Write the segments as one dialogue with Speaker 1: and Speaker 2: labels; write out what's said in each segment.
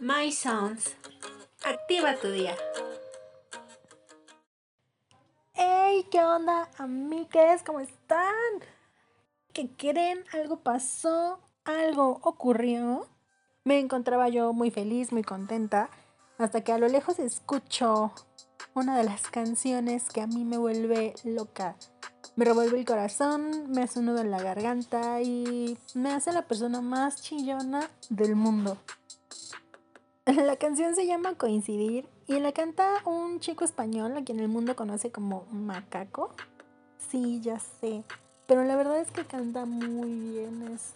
Speaker 1: My Sounds. Activa tu día.
Speaker 2: ¡Hey! ¿Qué onda, amigues? ¿Cómo están? ¿Qué creen? Algo pasó, algo ocurrió. Me encontraba yo muy feliz, muy contenta, hasta que a lo lejos escucho una de las canciones que a mí me vuelve loca. Me revuelve el corazón, me hace un nudo en la garganta y me hace la persona más chillona del mundo. La canción se llama Coincidir y la canta un chico español a quien el mundo conoce como Macaco. Sí, ya sé. Pero la verdad es que canta muy bien. Es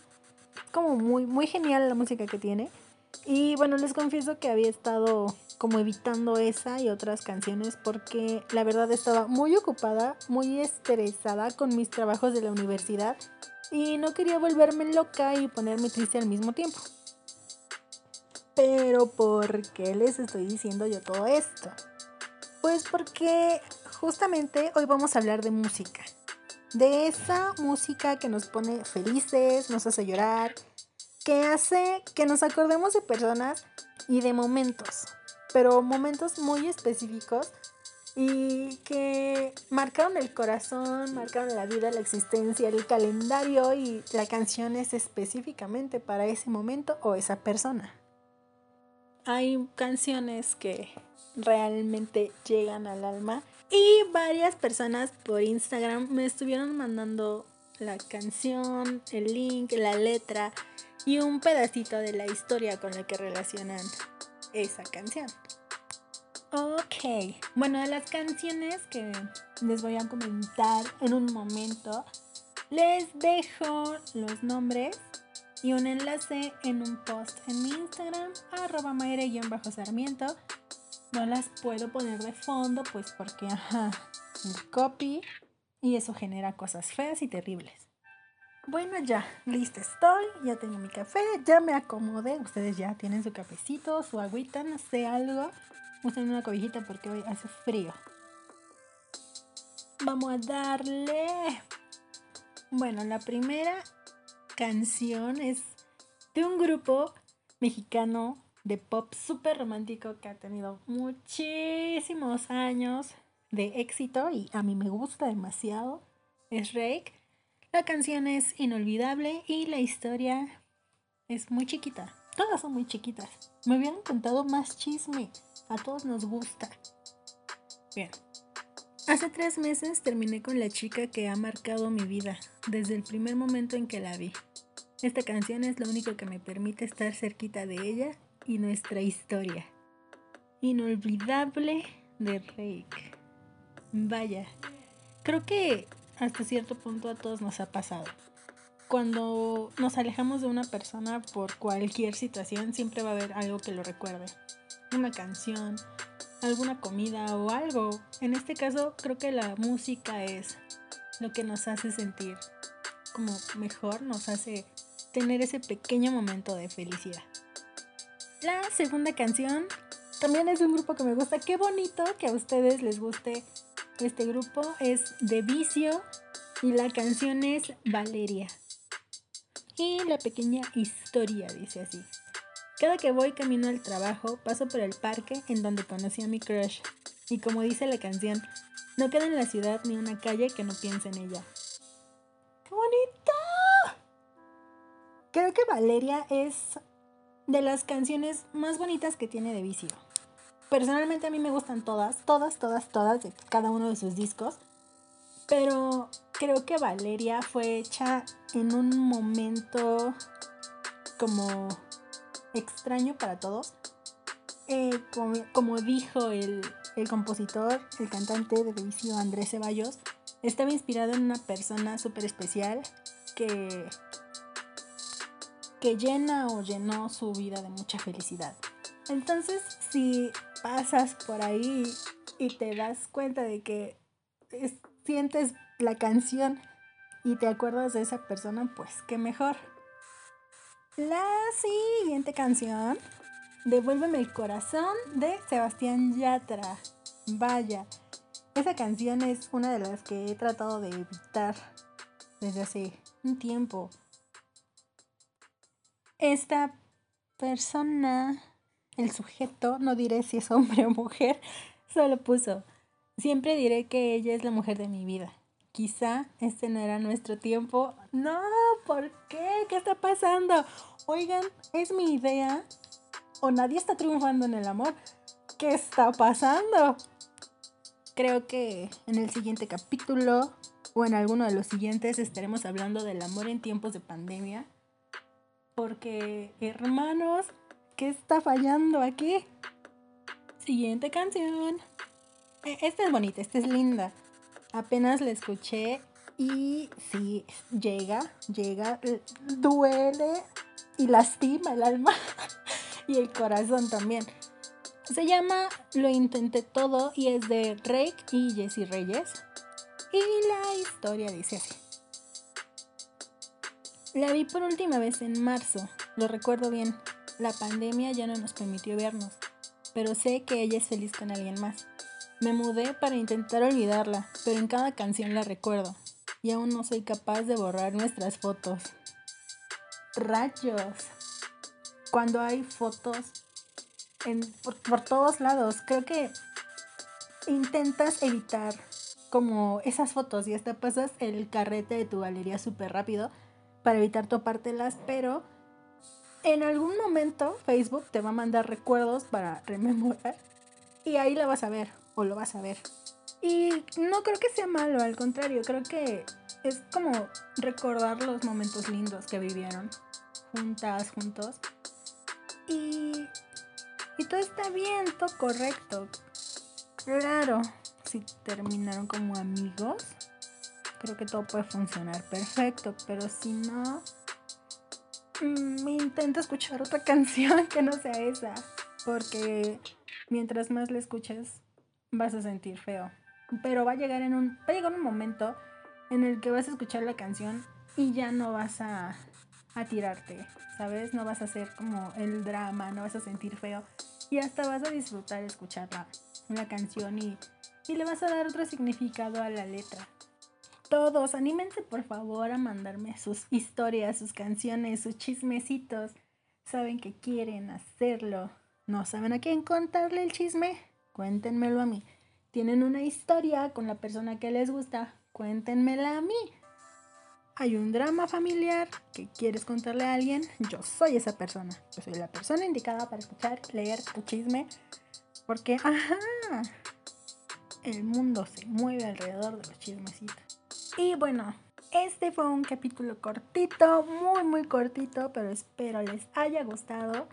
Speaker 2: como muy, muy genial la música que tiene. Y bueno, les confieso que había estado como evitando esa y otras canciones porque la verdad estaba muy ocupada, muy estresada con mis trabajos de la universidad y no quería volverme loca y ponerme triste al mismo tiempo. Pero ¿por qué les estoy diciendo yo todo esto? Pues porque justamente hoy vamos a hablar de música. De esa música que nos pone felices, nos hace llorar, que hace que nos acordemos de personas y de momentos, pero momentos muy específicos y que marcaron el corazón, marcaron la vida, la existencia, el calendario y la canción es específicamente para ese momento o esa persona hay canciones que realmente llegan al alma. Y varias personas por Instagram me estuvieron mandando la canción, el link, la letra y un pedacito de la historia con la que relacionan esa canción. Ok, bueno, de las canciones que les voy a comentar en un momento, les dejo los nombres y un enlace en un post en mi Instagram, arroba sarmiento No las puedo poner de fondo, pues porque, ajá, copy y eso genera cosas feas y terribles. Bueno, ya, lista estoy, ya tengo mi café, ya me acomodé. Ustedes ya tienen su cafecito, su agüita, no sé, algo. Usen una cobijita porque hoy hace frío. Vamos a darle. Bueno, la primera canción es de un grupo mexicano de pop súper romántico que ha tenido muchísimos años de éxito y a mí me gusta demasiado. Es Rake. La canción es inolvidable y la historia es muy chiquita. Todas son muy chiquitas. Me habían contado más chisme. A todos nos gusta. Bien. Hace tres meses terminé con la chica que ha marcado mi vida desde el primer momento en que la vi. Esta canción es lo único que me permite estar cerquita de ella y nuestra historia. Inolvidable de Rake. Vaya, creo que hasta cierto punto a todos nos ha pasado. Cuando nos alejamos de una persona por cualquier situación, siempre va a haber algo que lo recuerde. Una canción, alguna comida o algo. En este caso, creo que la música es lo que nos hace sentir como mejor, nos hace tener ese pequeño momento de felicidad. La segunda canción también es un grupo que me gusta. Qué bonito que a ustedes les guste este grupo. Es De Vicio y la canción es Valeria. Y la pequeña historia dice así. Cada que voy camino al trabajo, paso por el parque en donde conocí a mi crush. Y como dice la canción, no queda en la ciudad ni una calle que no piense en ella. ¡Qué bonito! Creo que Valeria es de las canciones más bonitas que tiene de Vicio. Personalmente a mí me gustan todas, todas, todas, todas de cada uno de sus discos. Pero creo que Valeria fue hecha en un momento como extraño para todos. Eh, como, dijo el, el, compositor, el cantante de Vicio Andrés Ceballos, estaba inspirado en una persona súper especial que que llena o llenó su vida de mucha felicidad. Entonces, si pasas por ahí y te das cuenta de que sientes la canción y te acuerdas de esa persona, pues qué mejor. La siguiente canción, Devuélveme el corazón de Sebastián Yatra. Vaya, esa canción es una de las que he tratado de evitar desde hace un tiempo esta persona el sujeto, no diré si es hombre o mujer, solo puso, siempre diré que ella es la mujer de mi vida. Quizá este no era nuestro tiempo. No, ¿por qué? ¿Qué está pasando? Oigan, es mi idea. O nadie está triunfando en el amor. ¿Qué está pasando? Creo que en el siguiente capítulo o en alguno de los siguientes estaremos hablando del amor en tiempos de pandemia. Porque, hermanos, ¿qué está fallando aquí? Siguiente canción. E, esta es bonita, esta es linda. Apenas la escuché y sí, llega, llega, duele y lastima el alma y el corazón también. Se llama Lo intenté todo y es de Rake y Jesse Reyes. Y la historia dice así. La vi por última vez en marzo, lo recuerdo bien. La pandemia ya no nos permitió vernos, pero sé que ella es feliz con alguien más. Me mudé para intentar olvidarla, pero en cada canción la recuerdo. Y aún no soy capaz de borrar nuestras fotos. Rayos. Cuando hay fotos en, por, todos lados, creo que intentas evitar como esas fotos y hasta pasas el carrete de tu galería súper rápido para evitar topártelas, pero en algún momento Facebook te va a mandar recuerdos para rememorar y ahí la vas a ver o lo vas a ver. Y no creo que sea malo, al contrario, creo que es como recordar los momentos lindos que vivieron juntas, juntos. Y, y todo está bien, todo correcto. Claro, si terminaron como amigos, creo que todo puede funcionar perfecto, pero si no, mm, intento escuchar otra canción que no sea esa, porque mientras más la escuches, vas a sentir feo. Pero va a llegar en un, va a llegar un momento en el que vas a escuchar la canción y ya no vas a, a tirarte, ¿sabes? No vas a hacer como el drama, no vas a sentir feo y hasta vas a disfrutar escuchar la, canción y, y le vas a dar otro significado a la letra. Todos, anímense por favor a mandarme sus historias, sus canciones, sus chismecitos. Saben que quieren hacerlo. ¿No saben a quién contarle el chisme? Cuéntenmelo a mí. Tienen una historia con la persona que les gusta, cuéntenmela a mí. Hay un drama familiar que quieres contarle a alguien, yo soy esa persona. Yo soy la persona indicada para escuchar, leer tu chisme, porque, ajá, el mundo se mueve alrededor de los chismecitos. Y bueno, este fue un capítulo cortito, muy, muy cortito, pero espero les haya gustado.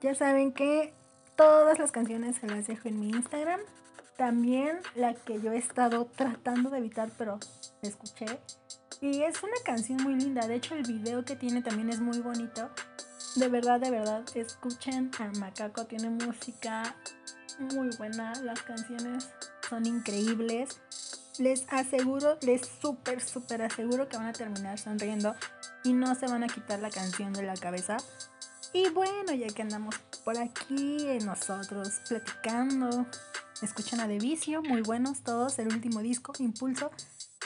Speaker 2: Ya saben que Todas las canciones se las dejo en mi Instagram. También la que yo he estado tratando de evitar, pero escuché. Y es una canción muy linda. De hecho, el video que tiene también es muy bonito. De verdad, de verdad, escuchen al macaco. Tiene música muy buena. Las canciones son increíbles. Les aseguro, les súper, súper aseguro que van a terminar sonriendo y no se van a quitar la canción de la cabeza. Y bueno, ya que andamos por aquí eh, nosotros platicando, escuchan a De Vicio, muy buenos todos, el último disco, Impulso,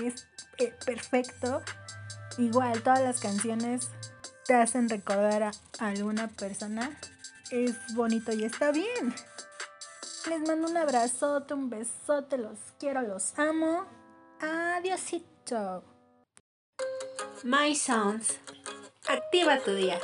Speaker 2: es eh, perfecto. Igual, todas las canciones te hacen recordar a alguna persona. Es bonito y está bien. Les mando un abrazote, un besote, los quiero, los amo. Adiósito.
Speaker 1: My Sounds. Activa tu día.